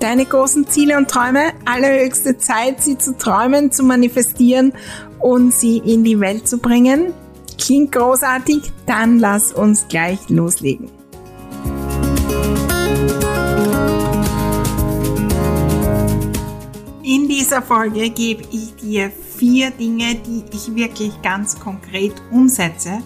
deine großen Ziele und Träume. Allerhöchste Zeit, sie zu träumen, zu manifestieren und sie in die Welt zu bringen. Klingt großartig? Dann lass uns gleich loslegen. In dieser Folge gebe ich dir vier Dinge, die ich wirklich ganz konkret umsetze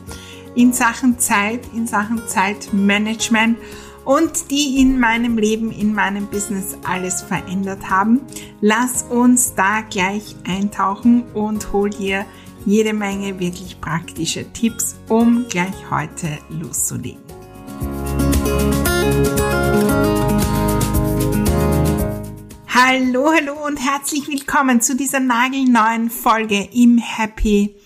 in Sachen Zeit, in Sachen Zeitmanagement und die in meinem Leben, in meinem Business alles verändert haben. Lass uns da gleich eintauchen und hol dir jede Menge wirklich praktische Tipps, um gleich heute loszulegen. Hallo, hallo und herzlich willkommen zu dieser nagelneuen Folge im Happy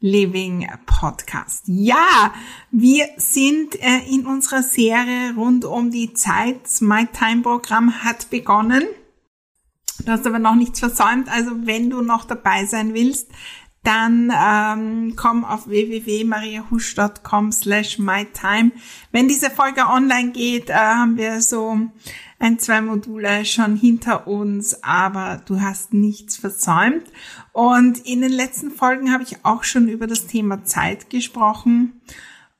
Living Podcast. Ja, wir sind äh, in unserer Serie rund um die Zeit. My Time Programm hat begonnen. Du hast aber noch nichts versäumt. Also wenn du noch dabei sein willst, dann ähm, komm auf www.mariahusch.com slash mytime. Wenn diese Folge online geht, äh, haben wir so ein, zwei Module schon hinter uns, aber du hast nichts versäumt. Und in den letzten Folgen habe ich auch schon über das Thema Zeit gesprochen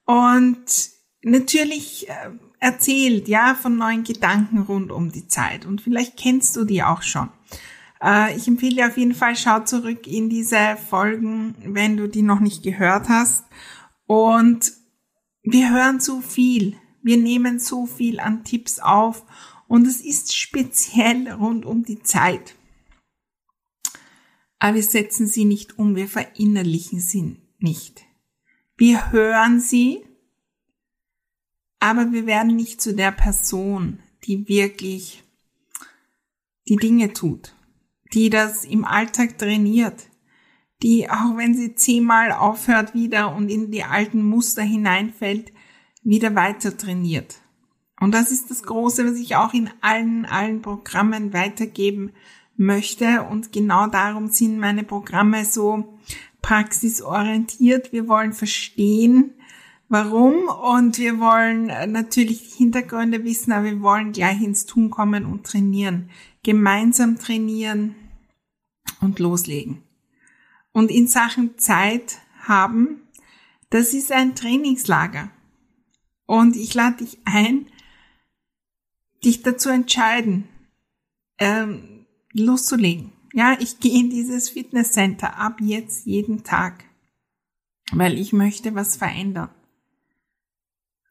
und natürlich äh, erzählt, ja, von neuen Gedanken rund um die Zeit. Und vielleicht kennst du die auch schon. Äh, ich empfehle auf jeden Fall, schau zurück in diese Folgen, wenn du die noch nicht gehört hast. Und wir hören so viel. Wir nehmen so viel an Tipps auf und es ist speziell rund um die Zeit. Aber wir setzen sie nicht um, wir verinnerlichen sie nicht. Wir hören sie, aber wir werden nicht zu der Person, die wirklich die Dinge tut, die das im Alltag trainiert, die auch wenn sie zehnmal aufhört wieder und in die alten Muster hineinfällt, wieder weiter trainiert. Und das ist das Große, was ich auch in allen, allen Programmen weitergeben möchte. Und genau darum sind meine Programme so praxisorientiert. Wir wollen verstehen, warum und wir wollen natürlich die Hintergründe wissen, aber wir wollen gleich ins Tun kommen und trainieren. Gemeinsam trainieren und loslegen. Und in Sachen Zeit haben, das ist ein Trainingslager. Und ich lade dich ein, dich dazu entscheiden, ähm, loszulegen. Ja, ich gehe in dieses Fitnesscenter ab jetzt jeden Tag, weil ich möchte was verändern.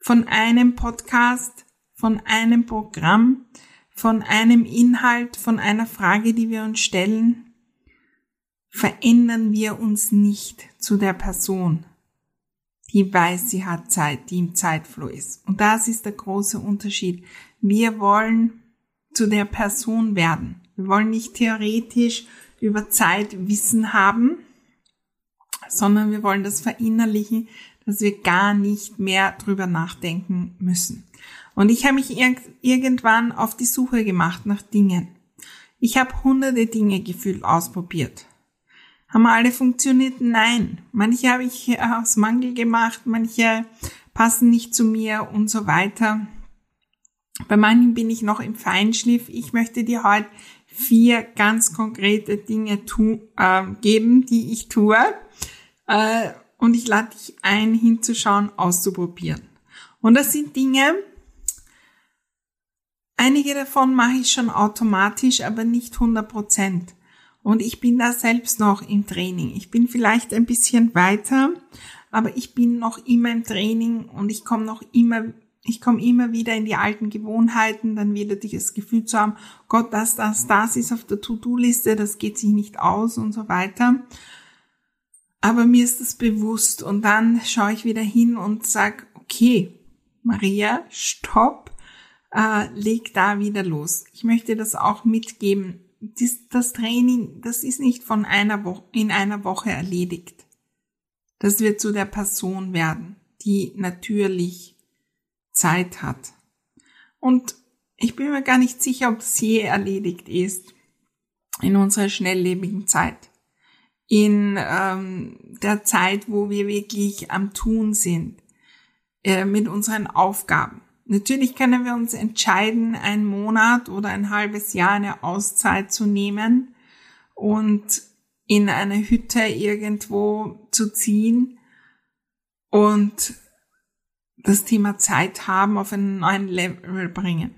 Von einem Podcast, von einem Programm, von einem Inhalt, von einer Frage, die wir uns stellen, verändern wir uns nicht zu der Person, die weiß, sie hat Zeit, die im Zeitflow ist. Und das ist der große Unterschied. Wir wollen zu der Person werden. Wir wollen nicht theoretisch über Zeit Wissen haben, sondern wir wollen das verinnerlichen, dass wir gar nicht mehr drüber nachdenken müssen. Und ich habe mich irgendwann auf die Suche gemacht nach Dingen. Ich habe hunderte Dinge gefühlt ausprobiert. Haben alle funktioniert? Nein. Manche habe ich aus Mangel gemacht, manche passen nicht zu mir und so weiter. Bei manchen bin ich noch im Feinschliff. Ich möchte dir heute vier ganz konkrete Dinge tu, äh, geben, die ich tue. Äh, und ich lade dich ein, hinzuschauen, auszuprobieren. Und das sind Dinge, Einige davon mache ich schon automatisch, aber nicht 100 Prozent. Und ich bin da selbst noch im Training. Ich bin vielleicht ein bisschen weiter, aber ich bin noch immer im Training und ich komme noch immer, ich komme immer wieder in die alten Gewohnheiten, dann wieder das Gefühl zu haben, Gott, das, das, das ist auf der To-Do-Liste, das geht sich nicht aus und so weiter. Aber mir ist das bewusst und dann schaue ich wieder hin und sag, okay, Maria, stopp, äh, leg da wieder los. Ich möchte das auch mitgeben. Das, das Training, das ist nicht von einer Woche, in einer Woche erledigt. Das wird zu der Person werden, die natürlich Zeit hat. Und ich bin mir gar nicht sicher, ob das je erledigt ist in unserer schnelllebigen Zeit in ähm, der Zeit, wo wir wirklich am Tun sind äh, mit unseren Aufgaben. Natürlich können wir uns entscheiden, einen Monat oder ein halbes Jahr eine Auszeit zu nehmen und in eine Hütte irgendwo zu ziehen und das Thema Zeit haben auf einen neuen Level bringen.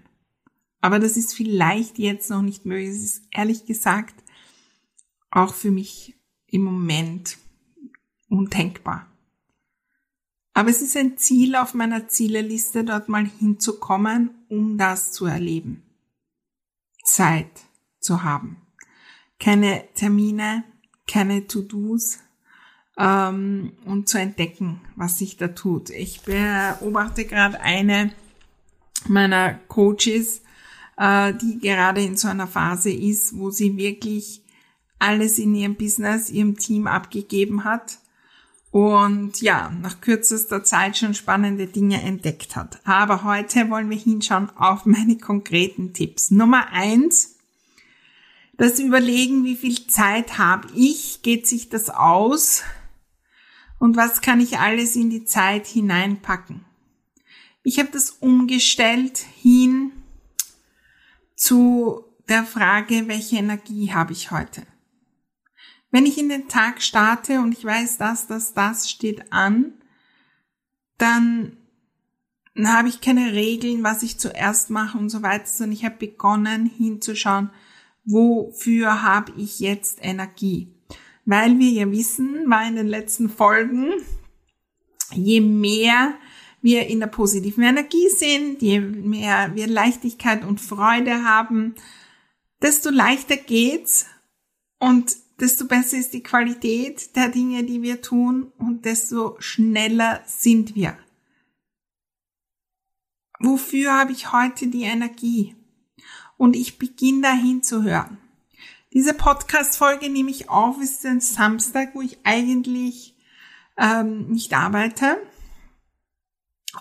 Aber das ist vielleicht jetzt noch nicht möglich. Es ist ehrlich gesagt auch für mich im Moment undenkbar. Aber es ist ein Ziel auf meiner Zieleliste, dort mal hinzukommen, um das zu erleben. Zeit zu haben. Keine Termine, keine To-Dos ähm, und zu entdecken, was sich da tut. Ich beobachte gerade eine meiner Coaches, äh, die gerade in so einer Phase ist, wo sie wirklich alles in ihrem Business, ihrem Team abgegeben hat und ja, nach kürzester Zeit schon spannende Dinge entdeckt hat. Aber heute wollen wir hinschauen auf meine konkreten Tipps. Nummer eins, das Überlegen, wie viel Zeit habe ich, geht sich das aus und was kann ich alles in die Zeit hineinpacken. Ich habe das umgestellt hin zu der Frage, welche Energie habe ich heute. Wenn ich in den Tag starte und ich weiß, dass das, das steht an, dann habe ich keine Regeln, was ich zuerst mache und so weiter, sondern ich habe begonnen hinzuschauen, wofür habe ich jetzt Energie. Weil wir ja wissen, war in den letzten Folgen, je mehr wir in der positiven Energie sind, je mehr wir Leichtigkeit und Freude haben, desto leichter geht's und desto besser ist die Qualität der Dinge, die wir tun und desto schneller sind wir. Wofür habe ich heute die Energie? Und ich beginne dahin zu hören. Diese Podcast-Folge nehme ich auf, ist ein Samstag, wo ich eigentlich ähm, nicht arbeite.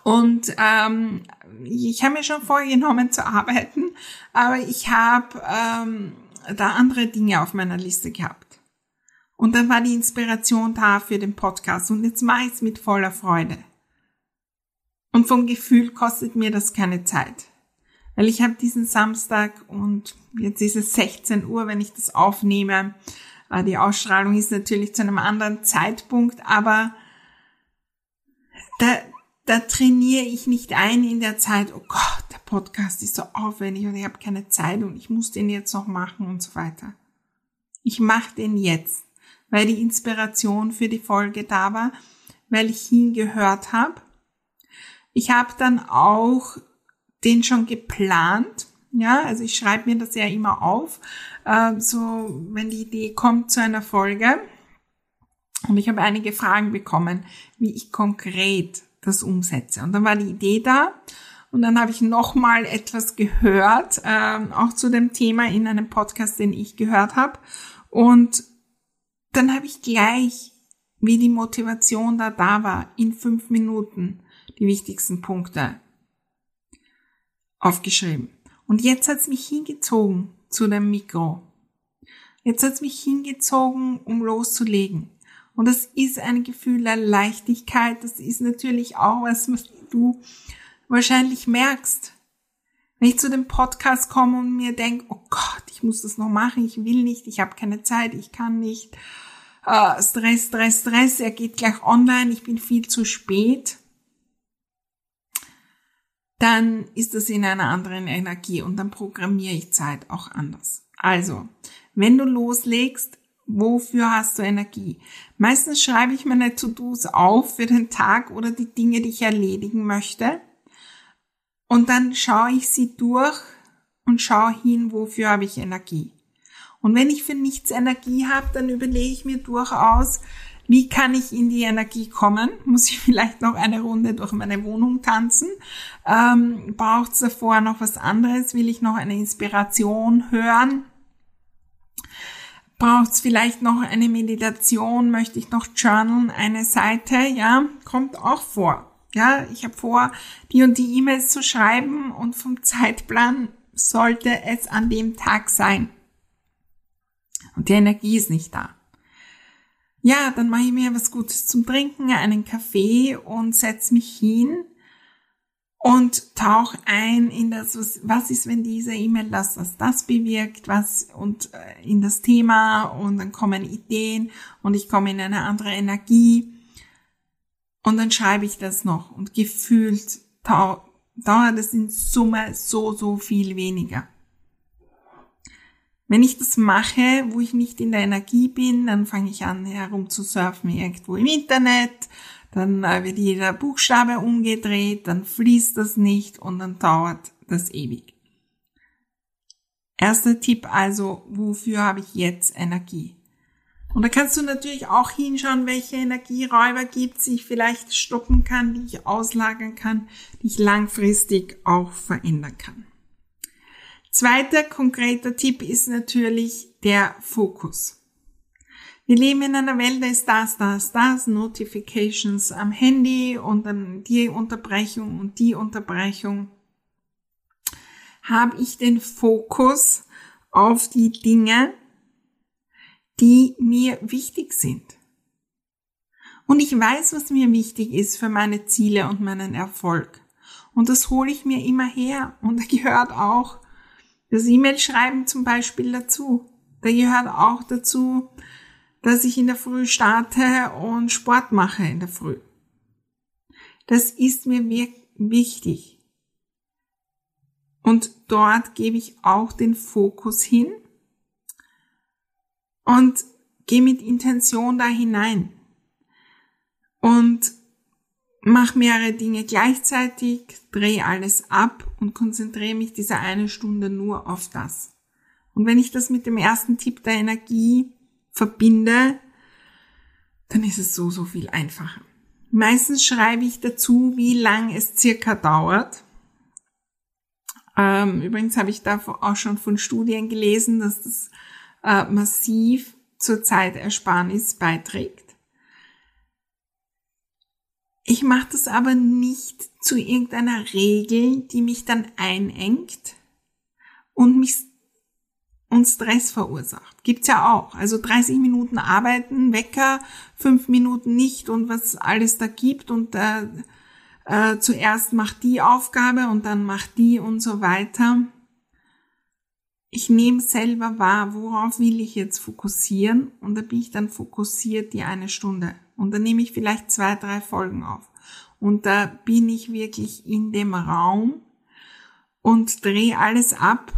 Und ähm, ich habe mir schon vorgenommen zu arbeiten, aber ich habe ähm, da andere Dinge auf meiner Liste gehabt. Und dann war die Inspiration da für den Podcast und jetzt mache ich es mit voller Freude. Und vom Gefühl kostet mir das keine Zeit. Weil ich habe diesen Samstag und jetzt ist es 16 Uhr, wenn ich das aufnehme. Äh, die Ausstrahlung ist natürlich zu einem anderen Zeitpunkt, aber da, da trainiere ich nicht ein in der Zeit, oh Gott, der Podcast ist so aufwendig und ich habe keine Zeit und ich muss den jetzt noch machen und so weiter. Ich mache den jetzt weil die Inspiration für die Folge da war, weil ich hingehört habe. Ich habe dann auch den schon geplant. Ja, also ich schreibe mir das ja immer auf, äh, so wenn die Idee kommt zu einer Folge. Und ich habe einige Fragen bekommen, wie ich konkret das umsetze. Und dann war die Idee da. Und dann habe ich nochmal etwas gehört, äh, auch zu dem Thema in einem Podcast, den ich gehört habe. Und dann habe ich gleich, wie die Motivation da da war, in fünf Minuten die wichtigsten Punkte aufgeschrieben. Und jetzt hat's mich hingezogen zu dem Mikro. Jetzt hat's mich hingezogen, um loszulegen. Und das ist ein Gefühl der Leichtigkeit. Das ist natürlich auch was, was du wahrscheinlich merkst. Wenn ich zu dem Podcast komme und mir denke, oh Gott, ich muss das noch machen, ich will nicht, ich habe keine Zeit, ich kann nicht äh, Stress, Stress, Stress, er geht gleich online, ich bin viel zu spät. dann ist das in einer anderen Energie und dann programmiere ich Zeit auch anders. Also, wenn du loslegst, wofür hast du Energie? Meistens schreibe ich meine To-Dos auf für den Tag oder die Dinge, die ich erledigen möchte. Und dann schaue ich sie durch und schaue hin, wofür habe ich Energie. Und wenn ich für nichts Energie habe, dann überlege ich mir durchaus, wie kann ich in die Energie kommen? Muss ich vielleicht noch eine Runde durch meine Wohnung tanzen? Ähm, Braucht es davor noch was anderes? Will ich noch eine Inspiration hören? Braucht es vielleicht noch eine Meditation? Möchte ich noch journalen? Eine Seite? Ja, kommt auch vor. Ja, ich habe vor, die und die E-Mails zu schreiben und vom Zeitplan sollte es an dem Tag sein. Und die Energie ist nicht da ja, dann mache ich mir was Gutes zum Trinken, einen Kaffee und setz mich hin und tauch ein in das, was, was ist, wenn diese E-Mail das, was das bewirkt, was und äh, in das Thema und dann kommen Ideen und ich komme in eine andere Energie und dann schreibe ich das noch und gefühlt dauert es in Summe so, so viel weniger. Wenn ich das mache, wo ich nicht in der Energie bin, dann fange ich an herum zu surfen irgendwo im Internet, dann äh, wird jeder Buchstabe umgedreht, dann fließt das nicht und dann dauert das ewig. Erster Tipp also, wofür habe ich jetzt Energie? Und da kannst du natürlich auch hinschauen, welche Energieräuber gibt es, die ich vielleicht stoppen kann, die ich auslagern kann, die ich langfristig auch verändern kann. Zweiter konkreter Tipp ist natürlich der Fokus. Wir leben in einer Welt, da ist das, das, das, Notifications am Handy und dann die Unterbrechung und die Unterbrechung. Habe ich den Fokus auf die Dinge, die mir wichtig sind. Und ich weiß, was mir wichtig ist für meine Ziele und meinen Erfolg. Und das hole ich mir immer her. Und da gehört auch das E-Mail-Schreiben zum Beispiel dazu. Da gehört auch dazu, dass ich in der Früh starte und Sport mache in der Früh. Das ist mir wichtig. Und dort gebe ich auch den Fokus hin und gehe mit Intention da hinein. Und mach mehrere Dinge gleichzeitig, drehe alles ab und konzentriere mich diese eine Stunde nur auf das. Und wenn ich das mit dem ersten Tipp der Energie verbinde, dann ist es so, so viel einfacher. Meistens schreibe ich dazu, wie lang es circa dauert. Ähm, übrigens habe ich da auch schon von Studien gelesen, dass das äh, massiv zur Zeitersparnis beiträgt. Ich mache das aber nicht zu irgendeiner Regel, die mich dann einengt und mich und Stress verursacht. Gibt's ja auch. Also 30 Minuten arbeiten, Wecker, 5 Minuten nicht und was alles da gibt und äh, äh, zuerst macht die Aufgabe und dann macht die und so weiter. Ich nehme selber wahr, worauf will ich jetzt fokussieren und da bin ich dann fokussiert die eine Stunde. Und dann nehme ich vielleicht zwei, drei Folgen auf. Und da bin ich wirklich in dem Raum und drehe alles ab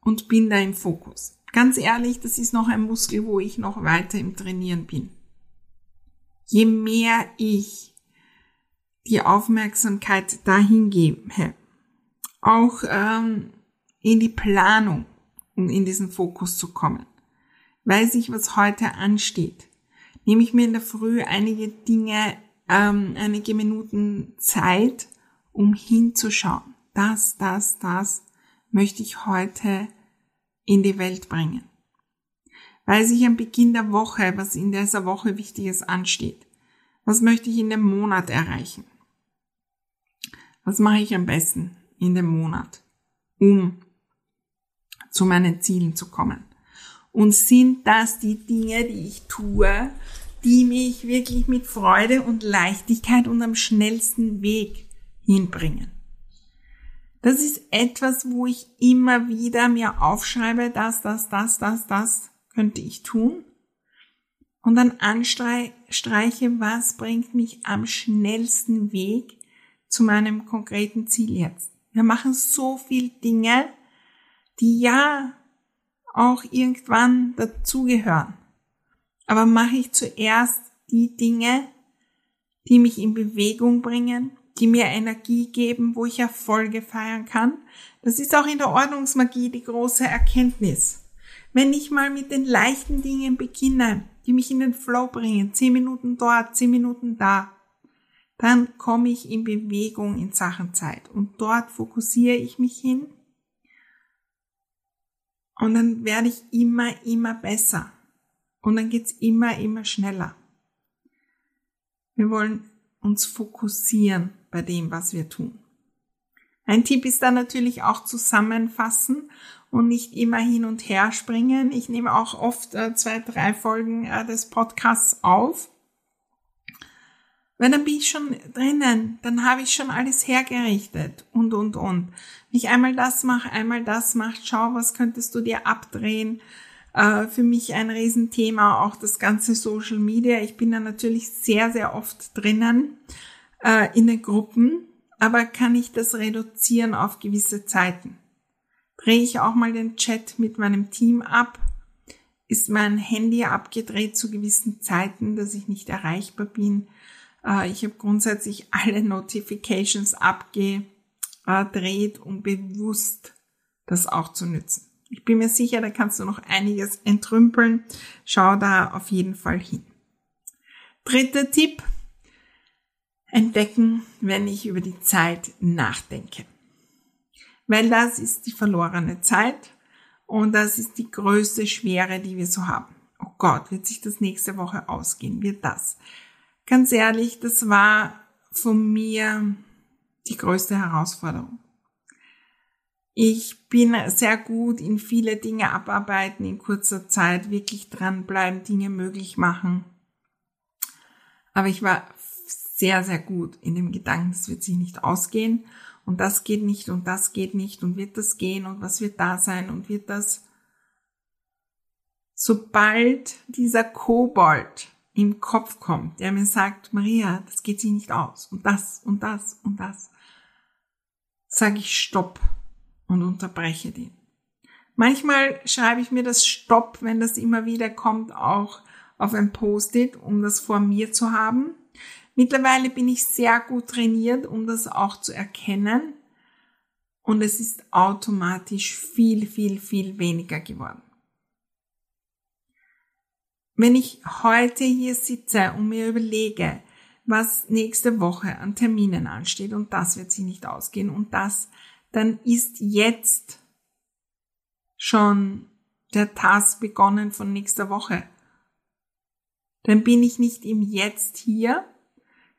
und bin da im Fokus. Ganz ehrlich, das ist noch ein Muskel, wo ich noch weiter im Trainieren bin. Je mehr ich die Aufmerksamkeit dahin gebe, auch ähm, in die Planung, um in diesen Fokus zu kommen, weiß ich, was heute ansteht nehme ich mir in der Früh einige Dinge, ähm, einige Minuten Zeit, um hinzuschauen. Das, das, das möchte ich heute in die Welt bringen. Weiß ich am Beginn der Woche, was in dieser Woche Wichtiges ansteht. Was möchte ich in dem Monat erreichen? Was mache ich am besten in dem Monat, um zu meinen Zielen zu kommen? Und sind das die Dinge, die ich tue, die mich wirklich mit Freude und Leichtigkeit und am schnellsten Weg hinbringen? Das ist etwas, wo ich immer wieder mir aufschreibe, das, das, das, das, das könnte ich tun. Und dann anstreiche, was bringt mich am schnellsten Weg zu meinem konkreten Ziel jetzt. Wir machen so viel Dinge, die ja auch irgendwann dazugehören. Aber mache ich zuerst die Dinge, die mich in Bewegung bringen, die mir Energie geben, wo ich Erfolge feiern kann. Das ist auch in der Ordnungsmagie die große Erkenntnis. Wenn ich mal mit den leichten Dingen beginne, die mich in den Flow bringen, zehn Minuten dort, zehn Minuten da, dann komme ich in Bewegung in Sachen Zeit und dort fokussiere ich mich hin und dann werde ich immer, immer besser und dann geht's immer, immer schneller. Wir wollen uns fokussieren bei dem, was wir tun. Ein Tipp ist dann natürlich auch zusammenfassen und nicht immer hin und her springen. Ich nehme auch oft äh, zwei, drei Folgen äh, des Podcasts auf. Weil dann bin ich schon drinnen, dann habe ich schon alles hergerichtet und, und, und. Wenn ich einmal das mache, einmal das mache, schau, was könntest du dir abdrehen. Äh, für mich ein Riesenthema, auch das ganze Social Media. Ich bin da natürlich sehr, sehr oft drinnen äh, in den Gruppen, aber kann ich das reduzieren auf gewisse Zeiten? Drehe ich auch mal den Chat mit meinem Team ab? Ist mein Handy abgedreht zu gewissen Zeiten, dass ich nicht erreichbar bin? Äh, ich habe grundsätzlich alle Notifications abgedreht, um bewusst das auch zu nützen. Ich bin mir sicher, da kannst du noch einiges entrümpeln. Schau da auf jeden Fall hin. Dritter Tipp. Entdecken, wenn ich über die Zeit nachdenke. Weil das ist die verlorene Zeit und das ist die größte Schwere, die wir so haben. Oh Gott, wird sich das nächste Woche ausgehen? Wird das? Ganz ehrlich, das war von mir die größte Herausforderung. Ich bin sehr gut in viele Dinge abarbeiten in kurzer Zeit, wirklich dranbleiben, Dinge möglich machen. Aber ich war sehr, sehr gut in dem Gedanken, das wird sich nicht ausgehen und das geht nicht und das geht nicht und wird das gehen und was wird da sein und wird das. Sobald dieser Kobold im Kopf kommt, der mir sagt, Maria, das geht sich nicht aus und das und das und das, sage ich Stopp und unterbreche den. Manchmal schreibe ich mir das Stopp, wenn das immer wieder kommt, auch auf ein Post-it, um das vor mir zu haben. Mittlerweile bin ich sehr gut trainiert, um das auch zu erkennen. Und es ist automatisch viel, viel, viel weniger geworden. Wenn ich heute hier sitze und mir überlege, was nächste Woche an Terminen ansteht und das wird sich nicht ausgehen und das dann ist jetzt schon der Task begonnen von nächster Woche. Dann bin ich nicht im Jetzt hier,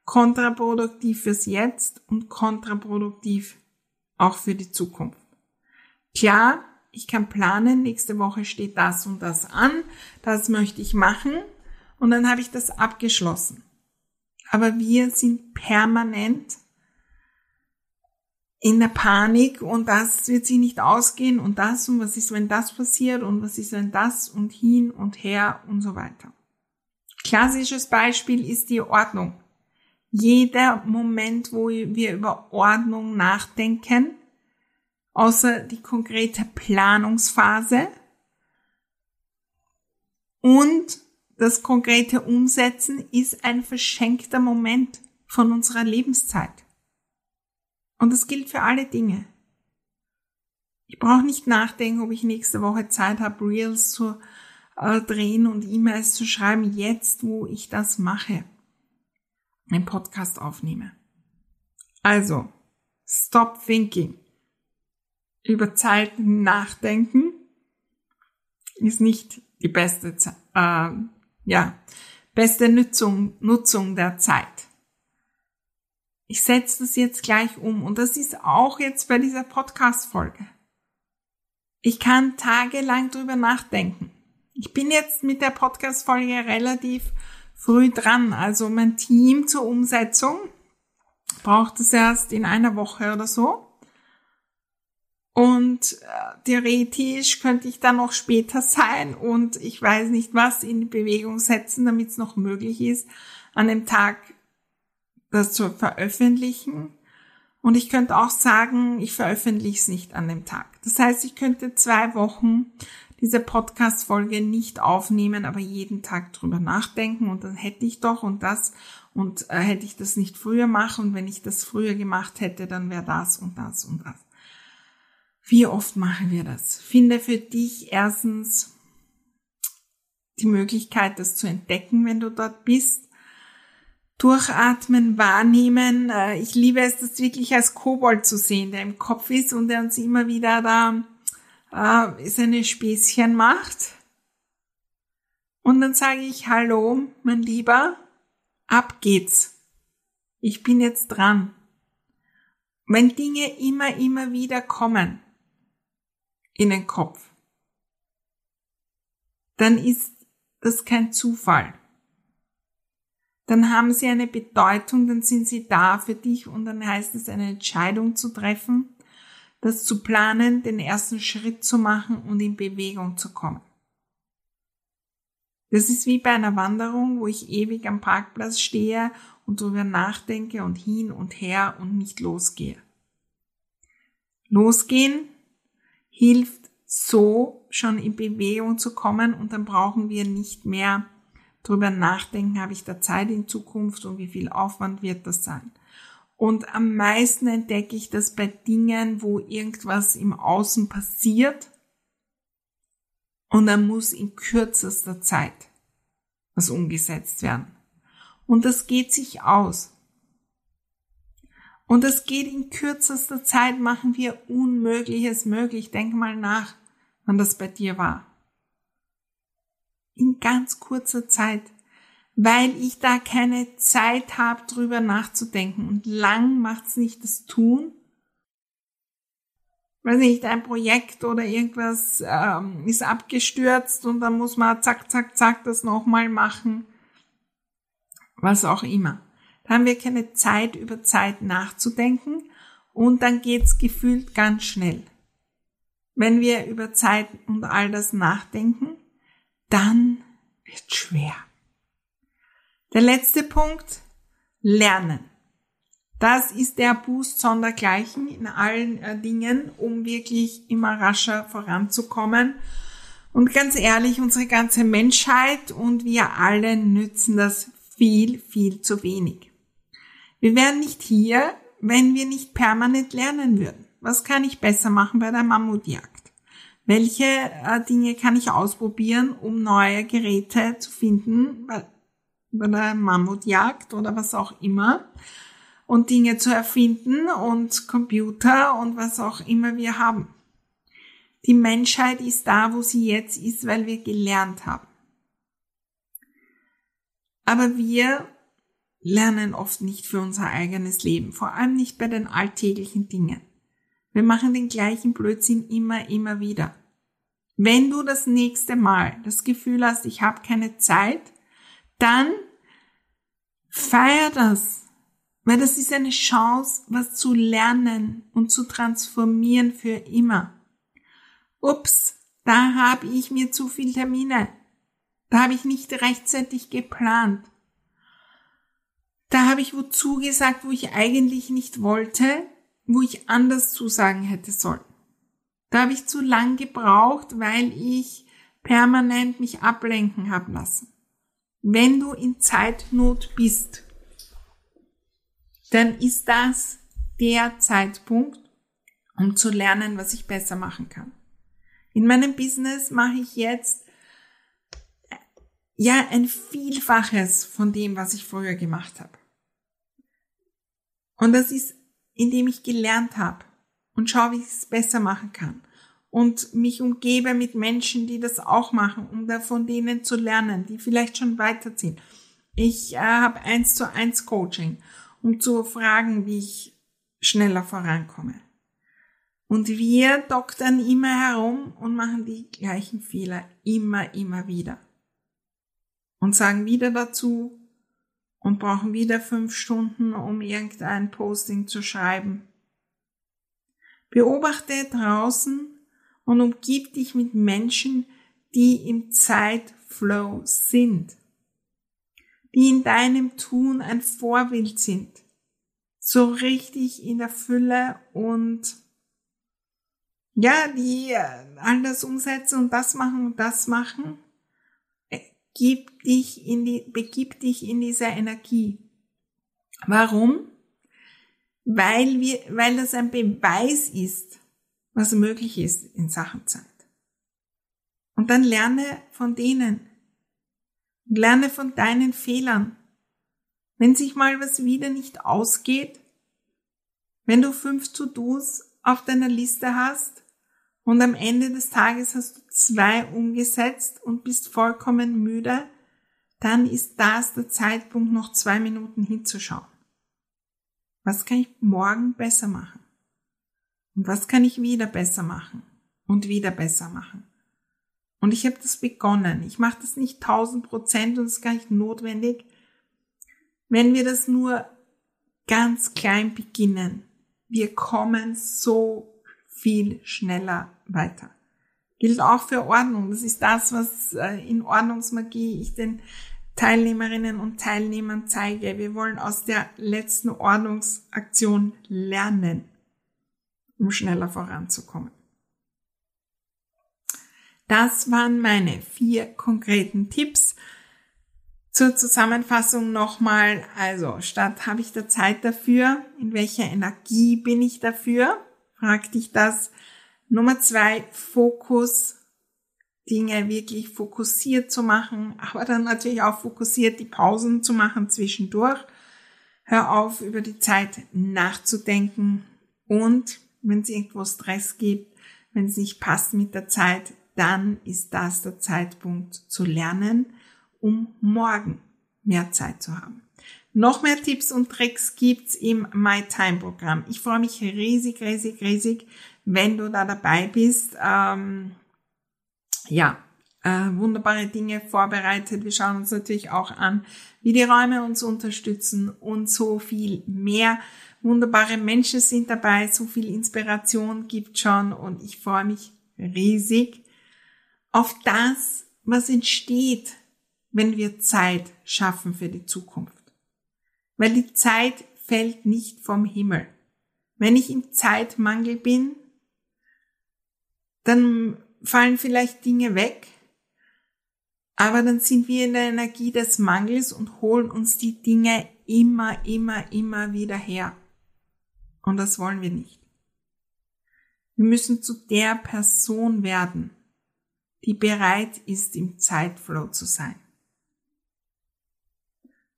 kontraproduktiv fürs Jetzt und kontraproduktiv auch für die Zukunft. Klar, ich kann planen, nächste Woche steht das und das an, das möchte ich machen und dann habe ich das abgeschlossen. Aber wir sind permanent in der Panik und das wird sich nicht ausgehen und das und was ist, wenn das passiert und was ist, wenn das und hin und her und so weiter. Klassisches Beispiel ist die Ordnung. Jeder Moment, wo wir über Ordnung nachdenken, außer die konkrete Planungsphase und das konkrete Umsetzen ist ein verschenkter Moment von unserer Lebenszeit. Und das gilt für alle Dinge. Ich brauche nicht nachdenken, ob ich nächste Woche Zeit habe, Reels zu äh, drehen und E-Mails zu schreiben, jetzt wo ich das mache, einen Podcast aufnehme. Also, stop thinking. Über Zeit nachdenken ist nicht die beste, äh, ja, beste Nutzung, Nutzung der Zeit ich setze das jetzt gleich um. Und das ist auch jetzt bei dieser Podcast-Folge. Ich kann tagelang drüber nachdenken. Ich bin jetzt mit der Podcast-Folge relativ früh dran. Also mein Team zur Umsetzung braucht es erst in einer Woche oder so. Und äh, theoretisch könnte ich dann noch später sein und ich weiß nicht was in Bewegung setzen, damit es noch möglich ist, an dem Tag das zu veröffentlichen. Und ich könnte auch sagen, ich veröffentliche es nicht an dem Tag. Das heißt, ich könnte zwei Wochen diese Podcast-Folge nicht aufnehmen, aber jeden Tag drüber nachdenken und dann hätte ich doch und das und äh, hätte ich das nicht früher machen und wenn ich das früher gemacht hätte, dann wäre das und das und das. Wie oft machen wir das? Finde für dich erstens die Möglichkeit, das zu entdecken, wenn du dort bist. Durchatmen, wahrnehmen. Äh, ich liebe es, das wirklich als Kobold zu sehen, der im Kopf ist und der uns immer wieder da äh, seine Späßchen macht. Und dann sage ich, hallo, mein Lieber, ab geht's. Ich bin jetzt dran. Wenn Dinge immer, immer wieder kommen in den Kopf, dann ist das kein Zufall. Dann haben sie eine Bedeutung, dann sind sie da für dich und dann heißt es eine Entscheidung zu treffen das zu planen, den ersten Schritt zu machen und in Bewegung zu kommen. Das ist wie bei einer Wanderung, wo ich ewig am Parkplatz stehe und darüber nachdenke und hin und her und nicht losgehe. Losgehen hilft so schon in Bewegung zu kommen und dann brauchen wir nicht mehr darüber nachdenken, habe ich da Zeit in Zukunft und wie viel Aufwand wird das sein. Und am meisten entdecke ich das bei Dingen, wo irgendwas im Außen passiert und dann muss in kürzester Zeit was umgesetzt werden. Und das geht sich aus. Und das geht in kürzester Zeit, machen wir Unmögliches möglich. Denk mal nach, wann das bei dir war. In ganz kurzer Zeit weil ich da keine Zeit habe, drüber nachzudenken. Und lang macht's nicht das Tun. Weiß nicht, ein Projekt oder irgendwas ähm, ist abgestürzt und dann muss man zack, zack, zack das nochmal machen. Was auch immer. Da haben wir keine Zeit, über Zeit nachzudenken und dann geht's gefühlt ganz schnell. Wenn wir über Zeit und all das nachdenken, dann wird schwer. Der letzte Punkt, Lernen. Das ist der Boost sondergleichen in allen äh, Dingen, um wirklich immer rascher voranzukommen. Und ganz ehrlich, unsere ganze Menschheit und wir alle nützen das viel, viel zu wenig. Wir wären nicht hier, wenn wir nicht permanent lernen würden. Was kann ich besser machen bei der Mammutjagd? Welche äh, Dinge kann ich ausprobieren, um neue Geräte zu finden? bei der Mammutjagd oder was auch immer und Dinge zu erfinden und Computer und was auch immer wir haben. Die Menschheit ist da, wo sie jetzt ist, weil wir gelernt haben. Aber wir lernen oft nicht für unser eigenes Leben, vor allem nicht bei den alltäglichen Dingen. Wir machen den gleichen Blödsinn immer, immer wieder. Wenn du das nächste Mal das Gefühl hast, ich habe keine Zeit, dann feier das, weil das ist eine Chance, was zu lernen und zu transformieren für immer. Ups, da habe ich mir zu viel Termine. Da habe ich nicht rechtzeitig geplant. Da habe ich wozu gesagt, wo ich eigentlich nicht wollte, wo ich anders zusagen hätte sollen. Da habe ich zu lang gebraucht, weil ich permanent mich ablenken habe lassen. Wenn du in Zeitnot bist, dann ist das der Zeitpunkt, um zu lernen, was ich besser machen kann. In meinem Business mache ich jetzt ja ein Vielfaches von dem, was ich früher gemacht habe. Und das ist, indem ich gelernt habe und schaue, wie ich es besser machen kann und mich umgebe mit Menschen, die das auch machen, um da von denen zu lernen, die vielleicht schon weiterziehen. Ich äh, habe eins zu eins Coaching, um zu fragen, wie ich schneller vorankomme. Und wir doktern immer herum und machen die gleichen Fehler immer, immer wieder. Und sagen wieder dazu und brauchen wieder fünf Stunden, um irgendein Posting zu schreiben. Beobachte draußen, und umgib dich mit Menschen, die im Zeitflow sind, die in deinem Tun ein Vorbild sind. so richtig in der Fülle und ja, die äh, all das umsetzen und das machen und das machen, gib dich in die, begib dich in diese Energie. Warum? Weil wir, weil das ein Beweis ist, was möglich ist in Sachen Zeit. Und dann lerne von denen. Lerne von deinen Fehlern. Wenn sich mal was wieder nicht ausgeht, wenn du fünf To-Dos auf deiner Liste hast und am Ende des Tages hast zwei umgesetzt und bist vollkommen müde, dann ist das der Zeitpunkt, noch zwei Minuten hinzuschauen. Was kann ich morgen besser machen? Und was kann ich wieder besser machen? Und wieder besser machen? Und ich habe das begonnen. Ich mache das nicht tausend Prozent und es ist gar nicht notwendig. Wenn wir das nur ganz klein beginnen, wir kommen so viel schneller weiter. Gilt auch für Ordnung. Das ist das, was äh, in Ordnungsmagie ich den Teilnehmerinnen und Teilnehmern zeige. Wir wollen aus der letzten Ordnungsaktion lernen, um schneller voranzukommen. Das waren meine vier konkreten Tipps. Zur Zusammenfassung nochmal, also statt habe ich da Zeit dafür, in welcher Energie bin ich dafür? Frag dich das. Nummer zwei, Fokus, Dinge wirklich fokussiert zu machen, aber dann natürlich auch fokussiert die Pausen zu machen zwischendurch. Hör auf, über die Zeit nachzudenken und wenn es irgendwo Stress gibt, wenn es nicht passt mit der Zeit, dann ist das der Zeitpunkt zu lernen, um morgen mehr Zeit zu haben. Noch mehr Tipps und Tricks gibt's im My Time Programm. Ich freue mich riesig, riesig, riesig, wenn du da dabei bist. Ähm, ja, äh, wunderbare Dinge vorbereitet. Wir schauen uns natürlich auch an, wie die Räume uns unterstützen und so viel mehr. Wunderbare Menschen sind dabei, so viel Inspiration gibt schon und ich freue mich riesig, auf das, was entsteht, wenn wir Zeit schaffen für die Zukunft. Weil die Zeit fällt nicht vom Himmel. Wenn ich im Zeitmangel bin, dann fallen vielleicht Dinge weg, aber dann sind wir in der Energie des Mangels und holen uns die Dinge immer, immer, immer wieder her. Und das wollen wir nicht. Wir müssen zu der Person werden, die bereit ist, im Zeitflow zu sein.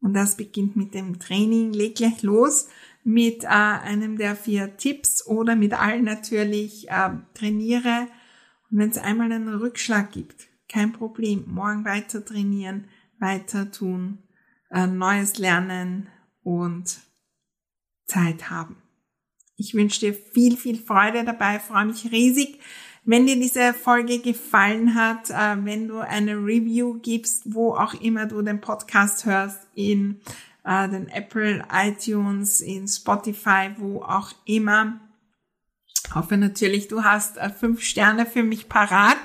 Und das beginnt mit dem Training. Leg gleich los mit äh, einem der vier Tipps oder mit allen natürlich äh, trainiere. Und wenn es einmal einen Rückschlag gibt, kein Problem. Morgen weiter trainieren, weiter tun, äh, Neues lernen und Zeit haben. Ich wünsche dir viel, viel Freude dabei, freue mich riesig wenn dir diese Folge gefallen hat, äh, wenn du eine Review gibst, wo auch immer du den Podcast hörst, in äh, den Apple iTunes, in Spotify, wo auch immer. Hoffe natürlich, du hast äh, fünf Sterne für mich parat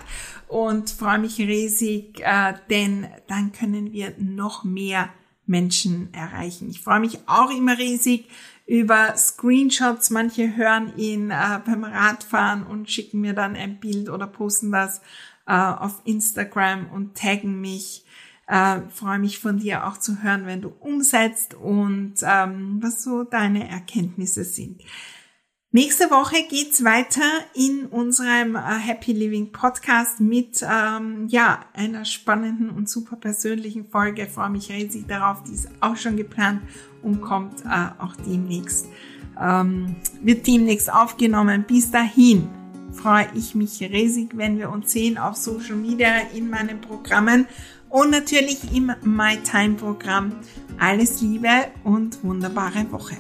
und freue mich riesig, denn dann können wir noch mehr Menschen erreichen. Ich freue mich auch immer riesig über Screenshots. Manche hören ihn äh, beim Radfahren und schicken mir dann ein Bild oder posten das äh, auf Instagram und taggen mich. Äh, freue mich von dir auch zu hören, wenn du umsetzt und ähm, was so deine Erkenntnisse sind. Nächste Woche geht's weiter in unserem äh, Happy Living Podcast mit ähm, ja einer spannenden und super persönlichen Folge. Ich freue mich riesig darauf. Die ist auch schon geplant und kommt äh, auch demnächst. Ähm, wird demnächst aufgenommen. Bis dahin freue ich mich riesig, wenn wir uns sehen auf Social Media in meinen Programmen und natürlich im My Time Programm. Alles Liebe und wunderbare Woche.